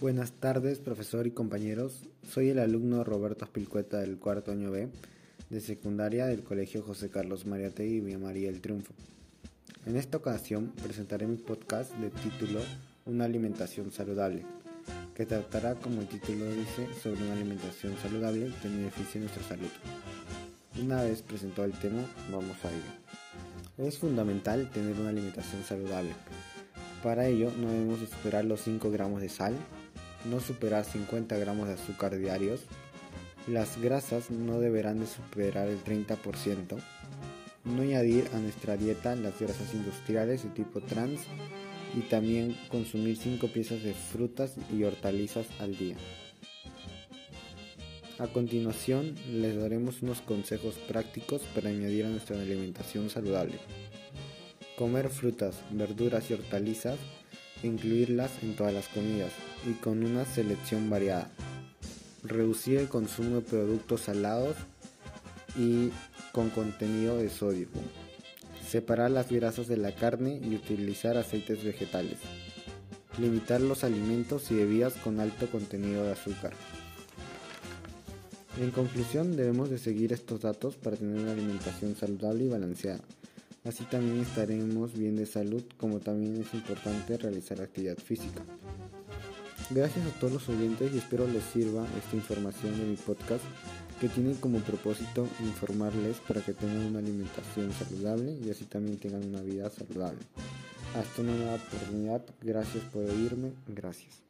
Buenas tardes, profesor y compañeros. Soy el alumno Roberto Aspilcueta del cuarto año B de secundaria del Colegio José Carlos Mariategui y Vía María del Triunfo. En esta ocasión presentaré mi podcast de título Una alimentación saludable, que tratará, como el título dice, sobre una alimentación saludable que beneficie nuestra salud. Una vez presentado el tema, vamos a ello. Es fundamental tener una alimentación saludable. Para ello no debemos esperar los 5 gramos de sal, no superar 50 gramos de azúcar diarios, las grasas no deberán de superar el 30%, no añadir a nuestra dieta las grasas industriales de tipo trans y también consumir 5 piezas de frutas y hortalizas al día. A continuación les daremos unos consejos prácticos para añadir a nuestra alimentación saludable. Comer frutas, verduras y hortalizas incluirlas en todas las comidas y con una selección variada. Reducir el consumo de productos salados y con contenido de sodio. Separar las grasas de la carne y utilizar aceites vegetales. Limitar los alimentos y bebidas con alto contenido de azúcar. En conclusión, debemos de seguir estos datos para tener una alimentación saludable y balanceada. Así también estaremos bien de salud, como también es importante realizar actividad física. Gracias a todos los oyentes y espero les sirva esta información de mi podcast que tiene como propósito informarles para que tengan una alimentación saludable y así también tengan una vida saludable. Hasta una nueva oportunidad, gracias por oírme, gracias.